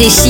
FG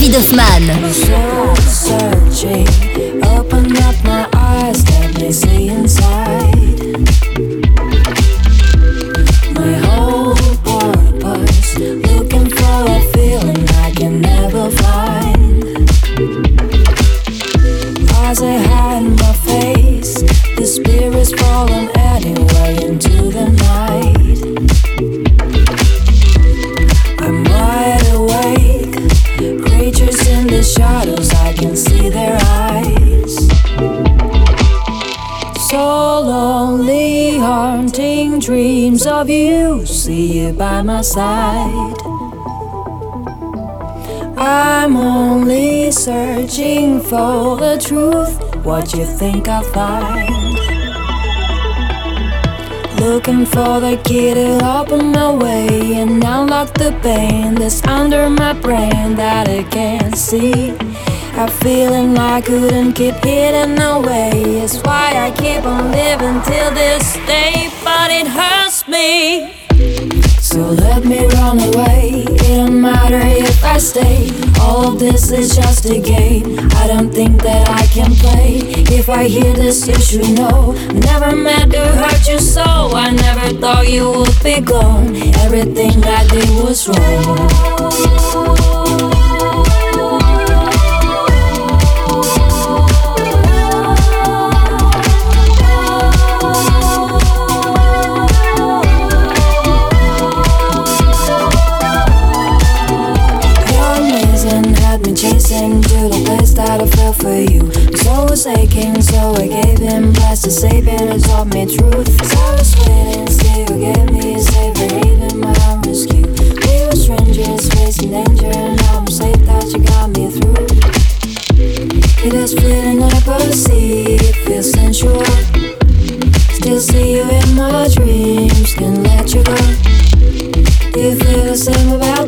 David Hoffman. You think I'll find? Looking for the key to open my way and unlock the pain that's under my brain that I can't see. I'm feeling I couldn't keep hiding away. It's why I keep on living till this day, but it hurts me. So let me run away. It don't matter if I stay. All this is just a game. I don't think that I can play. If I hear this, you should know. Never meant to hurt you so. I never thought you would be gone. Everything I did was wrong. That I felt for you. My soul was aching, so I gave him blessed to save it and taught me truth. I was waiting, still gave me a safe haven, my own rescue. We were strangers facing danger, and now I'm safe that you got me through. It is feeling I perceive, it feels sensual. Still see you in my dreams, can't let you go. Do you feel the same about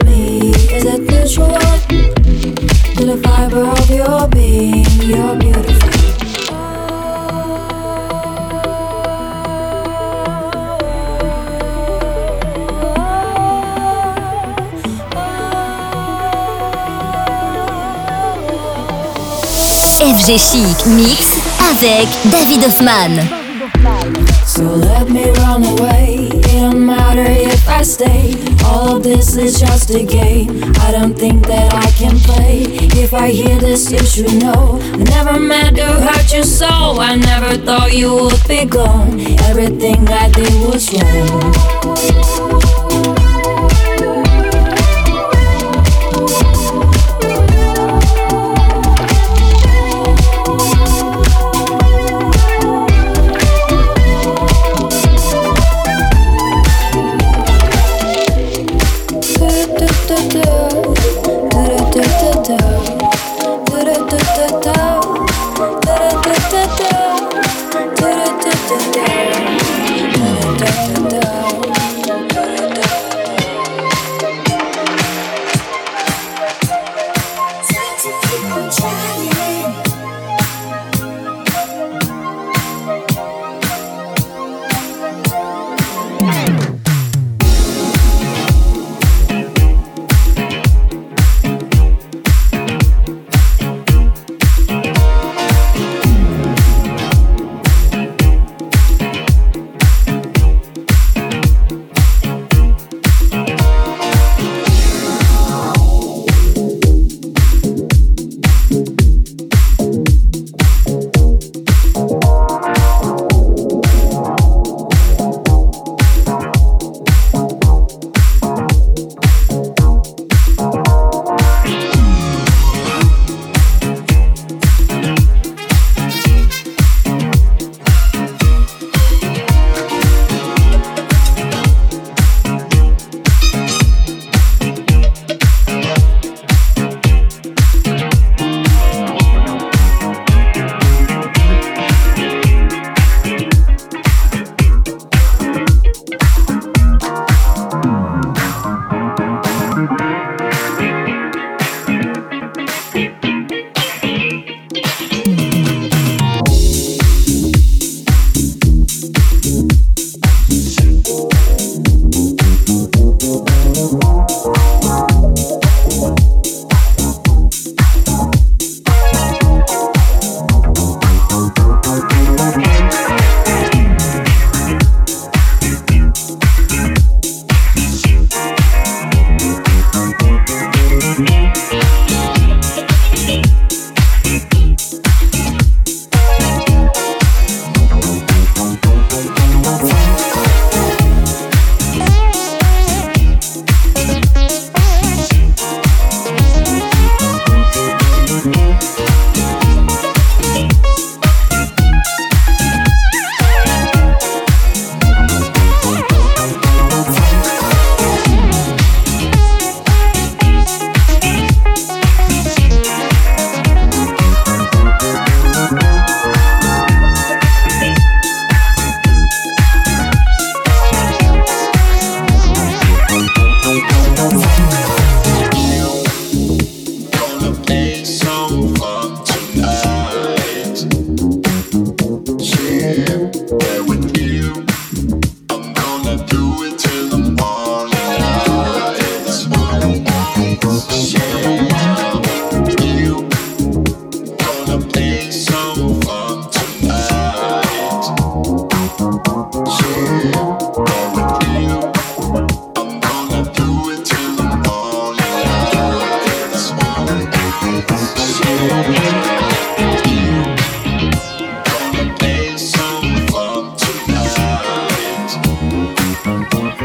FG Chic Mix avec David Hoffman. So let me run away. I stay. All of this is just a game. I don't think that I can play. If I hear this, you should know. I never meant to hurt you so. I never thought you would be gone. Everything I did was wrong.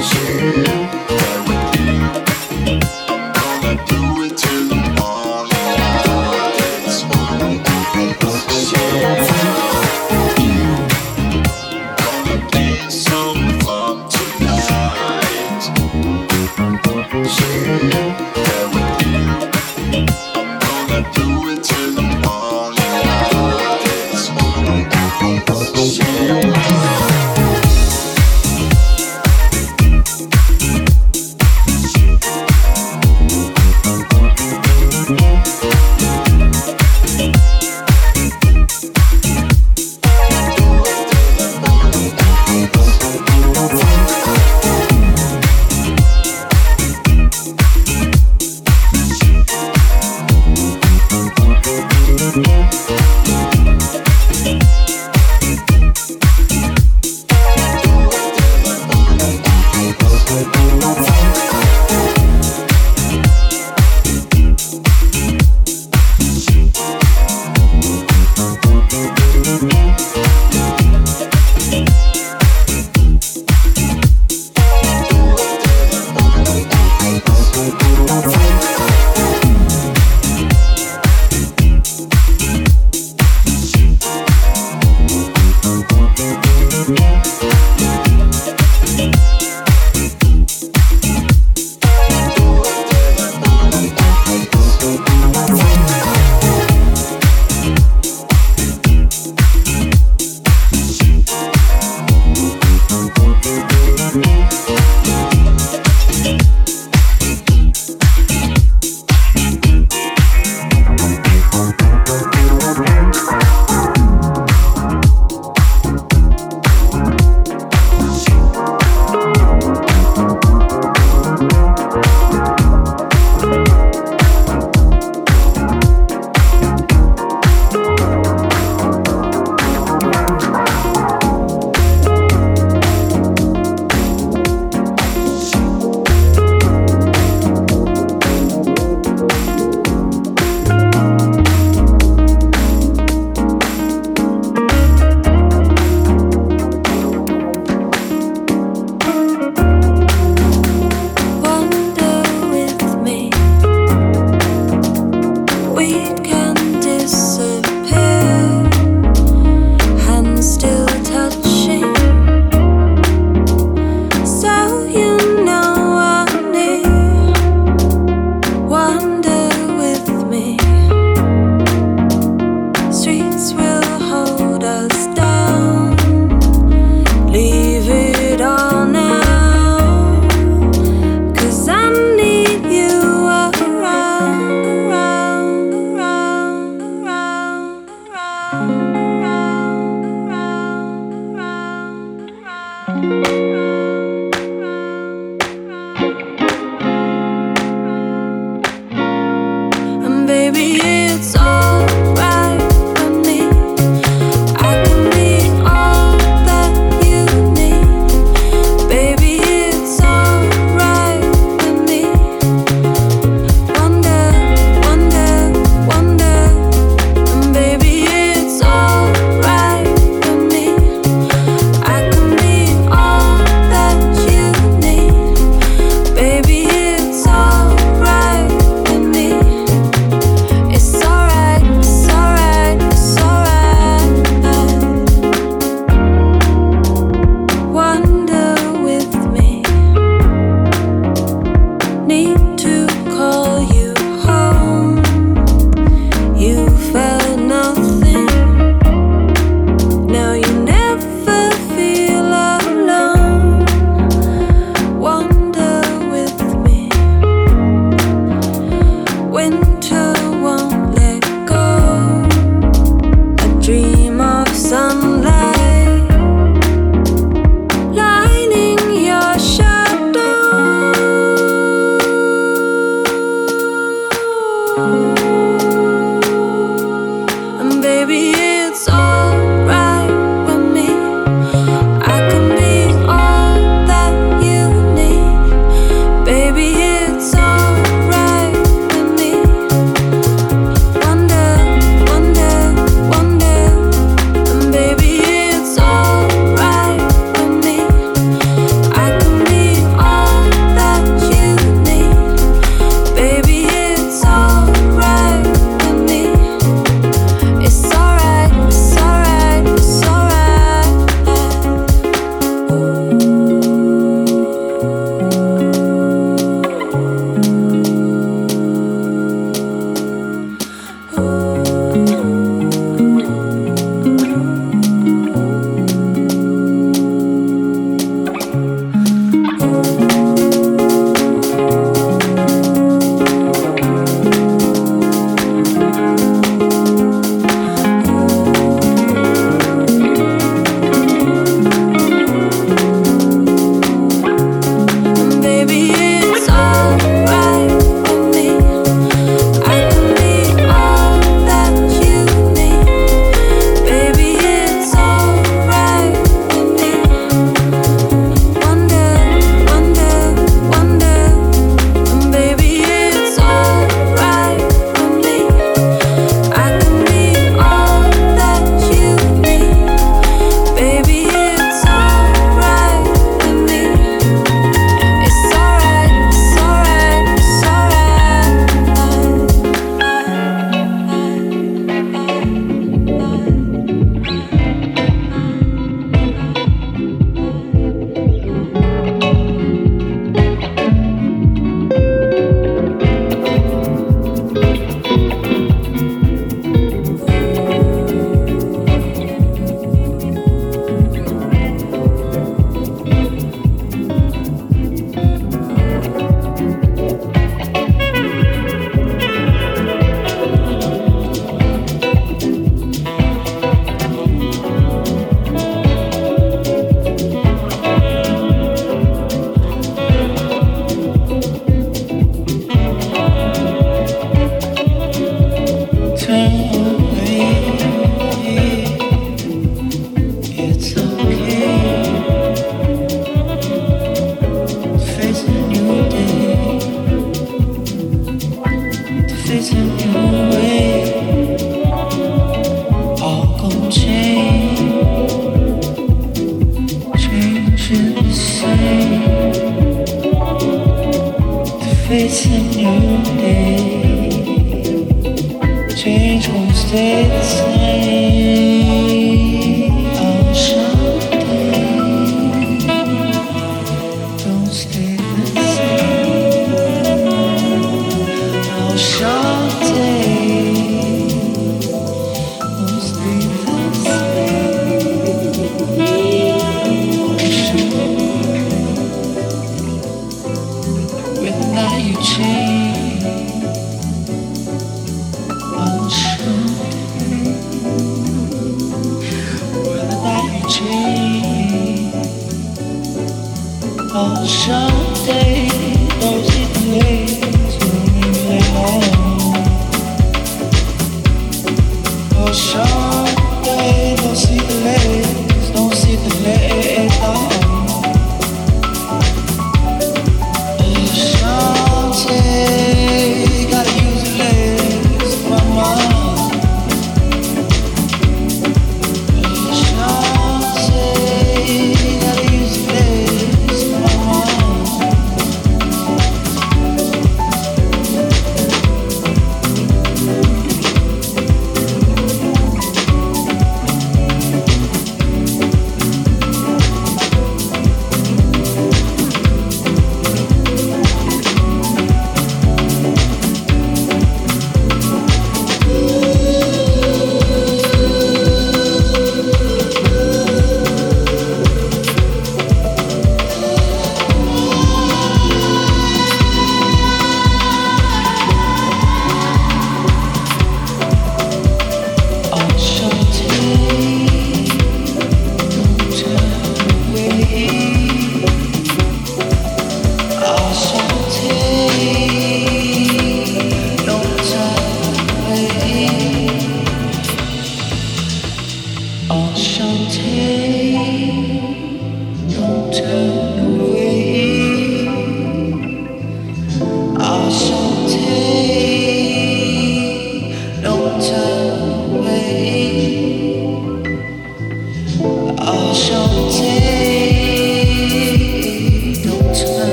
All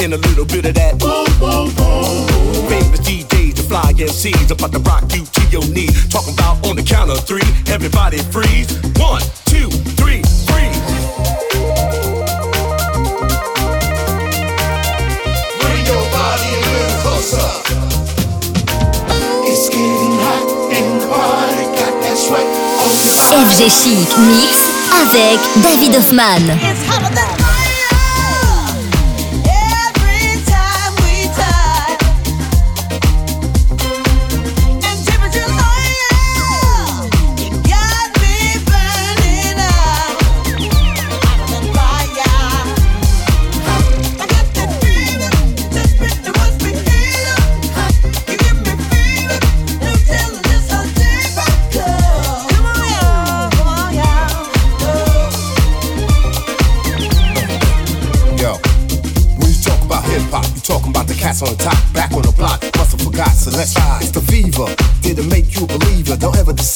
My boo. In a little bit of that boom, boom, boom. Famous DJs, the fly MCs about to rock you to your knee. Talking about on the count of three, everybody freeze. One, two, three, freeze. Bring your body a little closer. It's getting hot in the party, got that sweat on your. FG Chic Mix avec David Hoffman.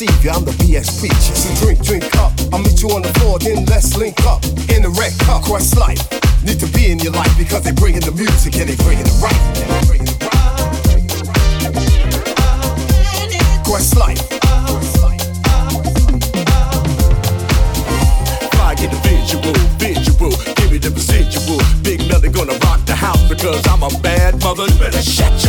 Deceive you, I'm the BS preacher. So drink, drink up. I'll meet you on the floor, then let's link up. In the red cup, quest life. Need to be in your life because they bringing the music and they bringing it right. Quest life. Fly, get the visual, visual. Give me the residual. Big Melly gonna rock the house because I'm a bad mother. You better shut. I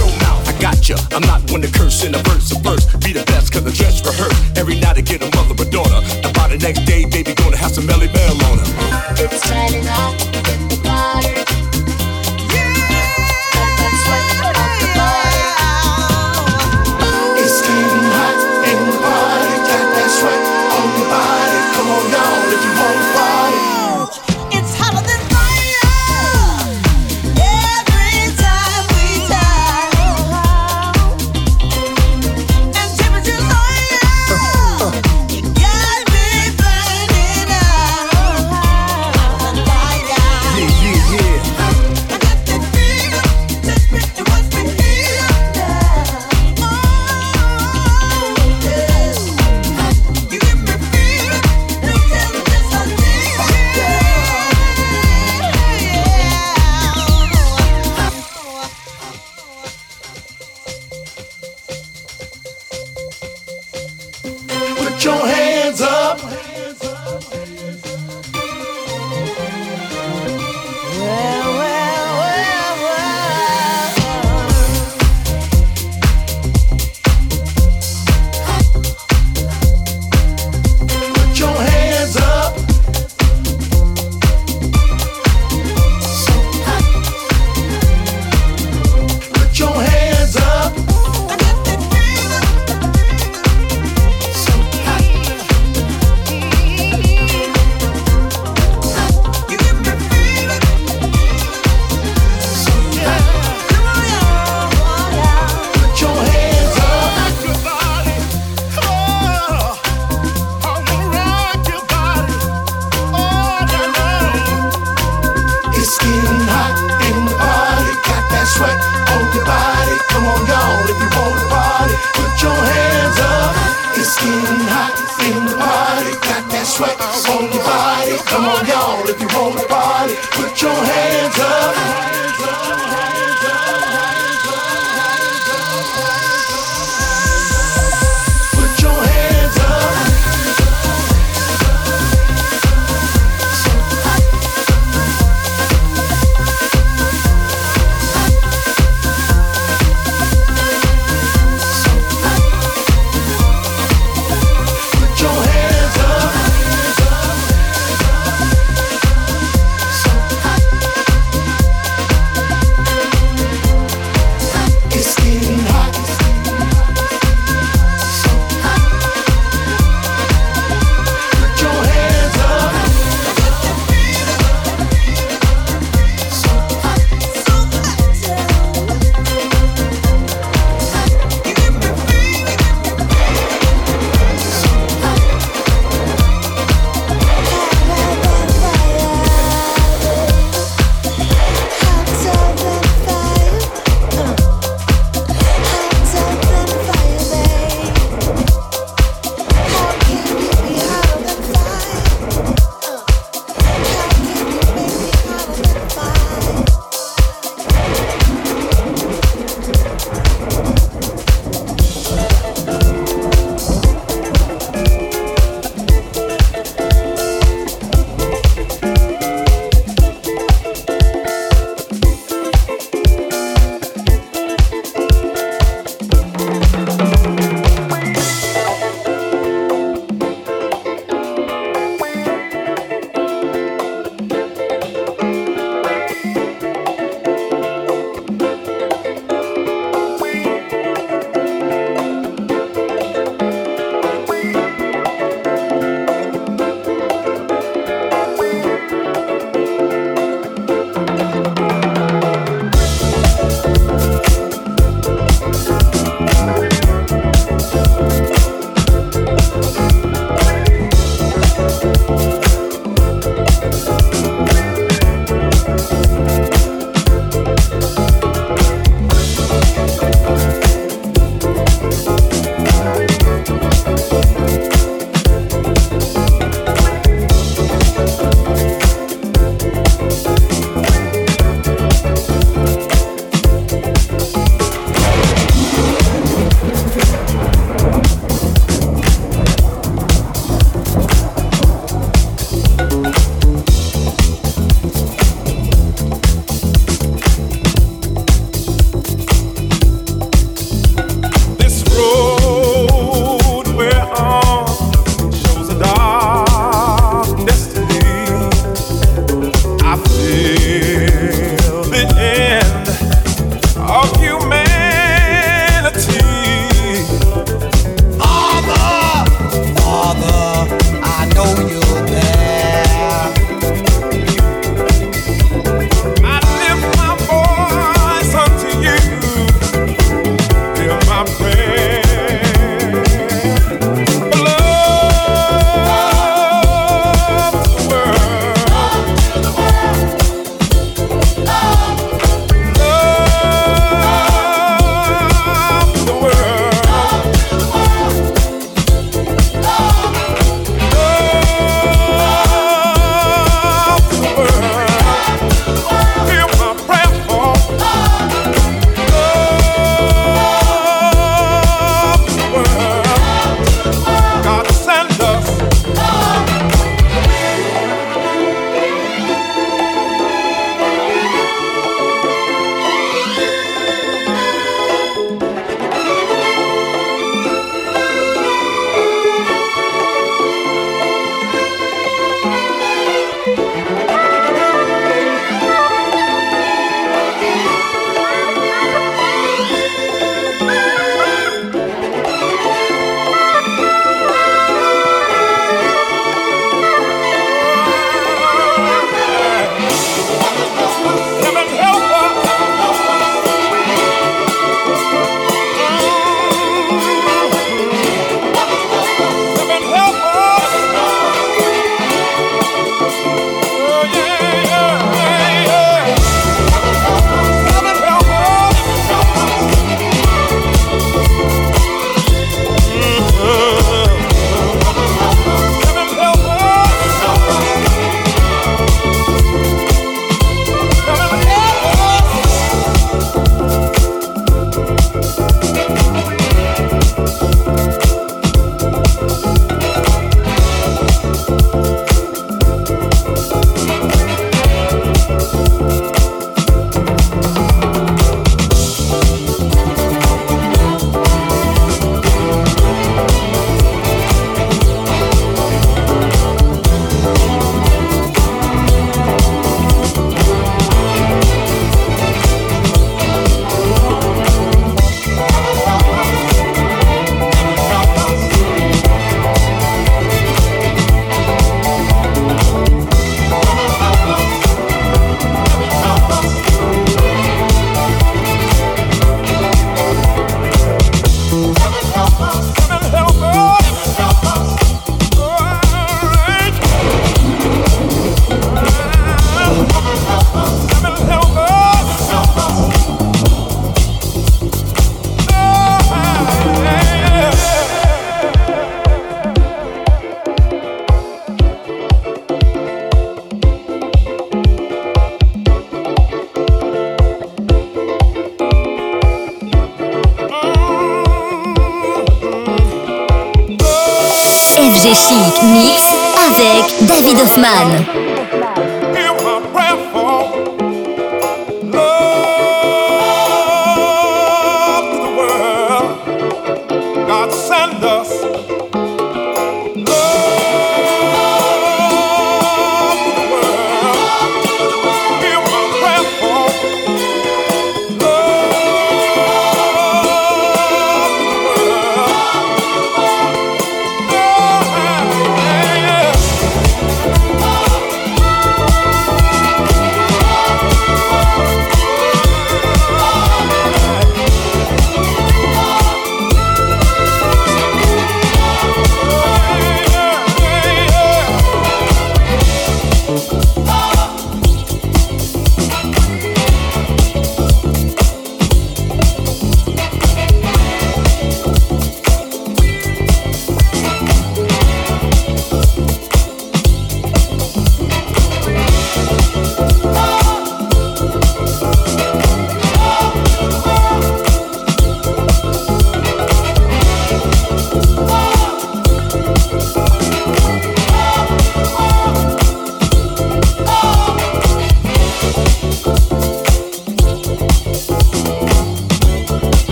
got ya. I'm not one to curse in a verse of verse. Be the best cause the dress rehearse. Every night I get a mother or daughter. And by the next day, baby, gonna have some Melle Mel on her. It's turning up on your body. Come on, y'all, if you want to party, put your hands up.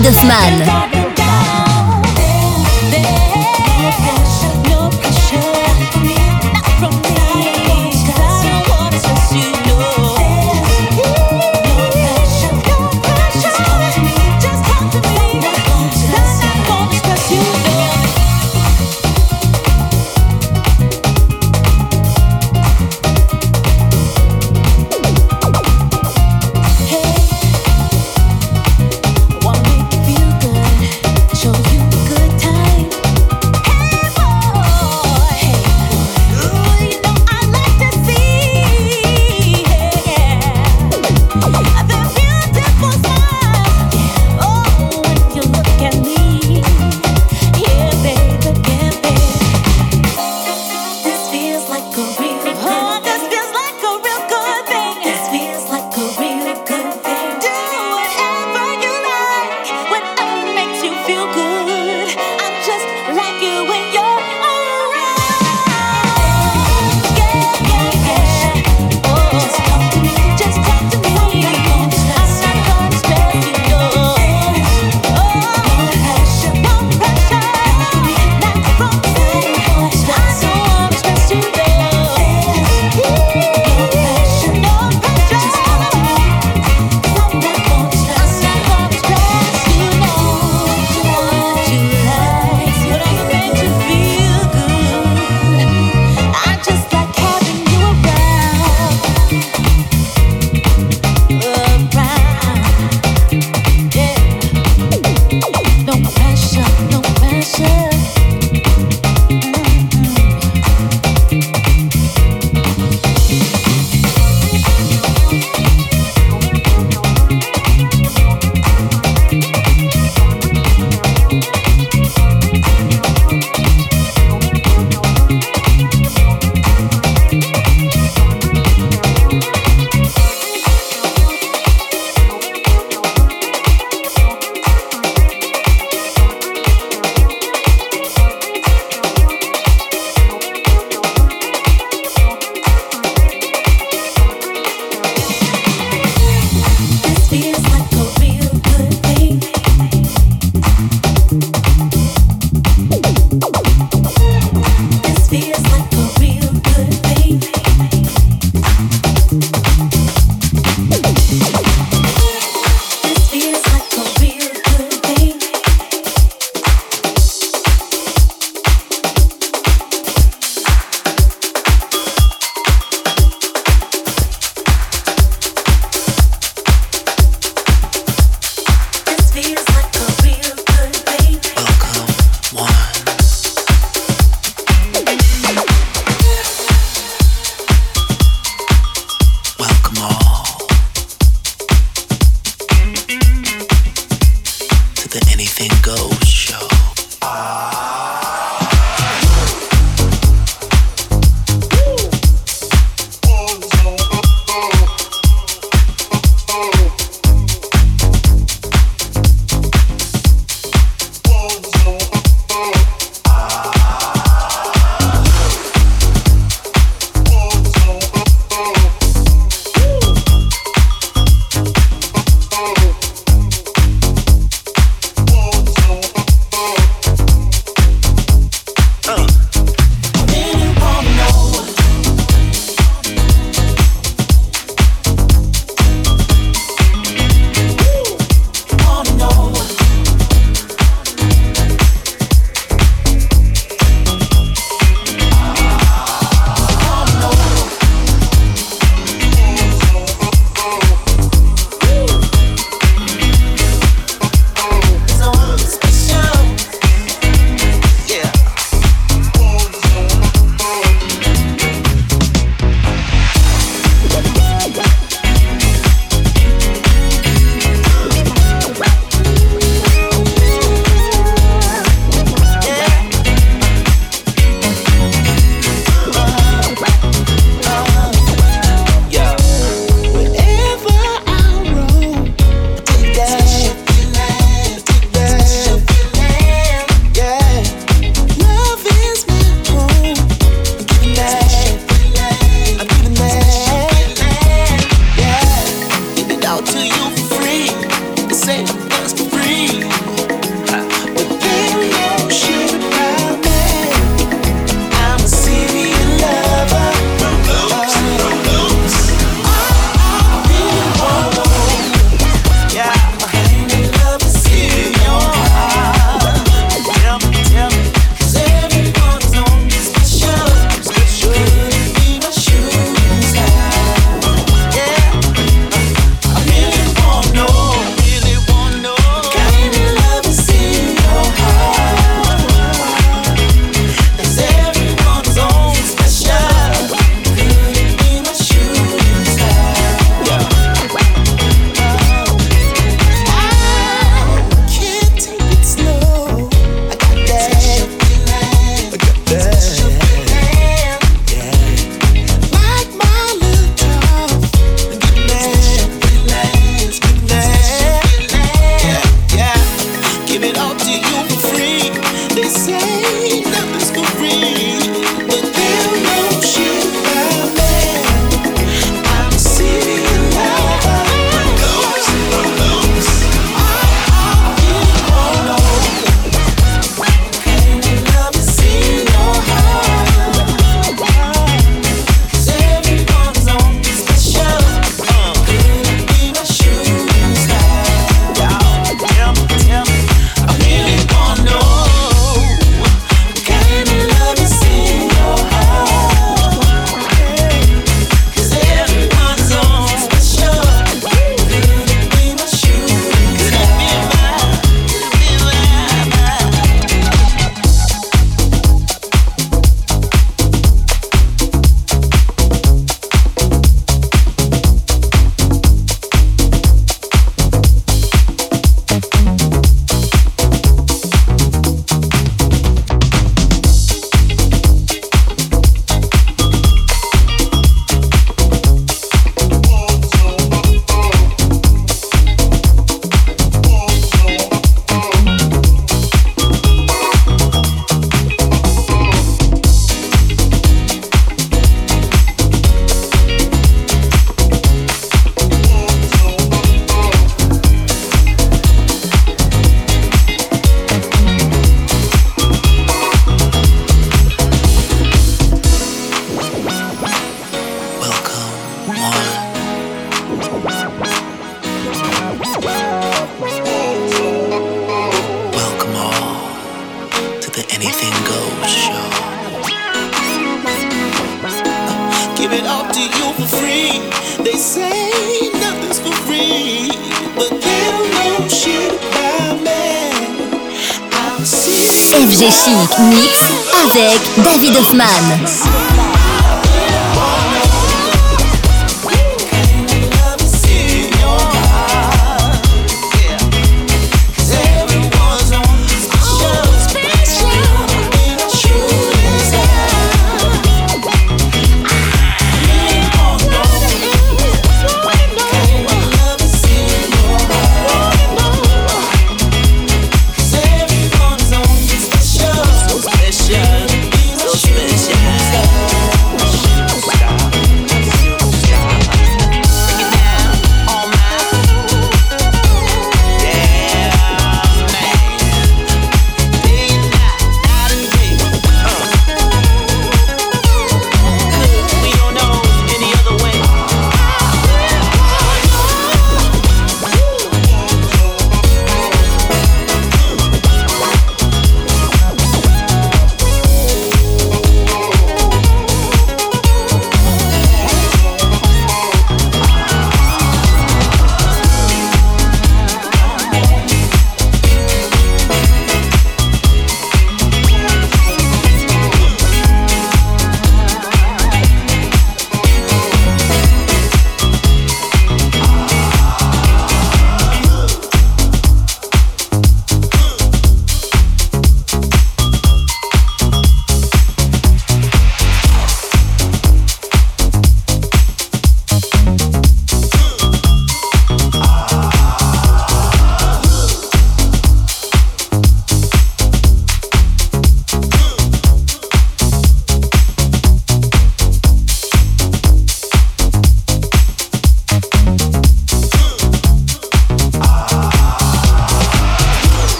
David Hoffman.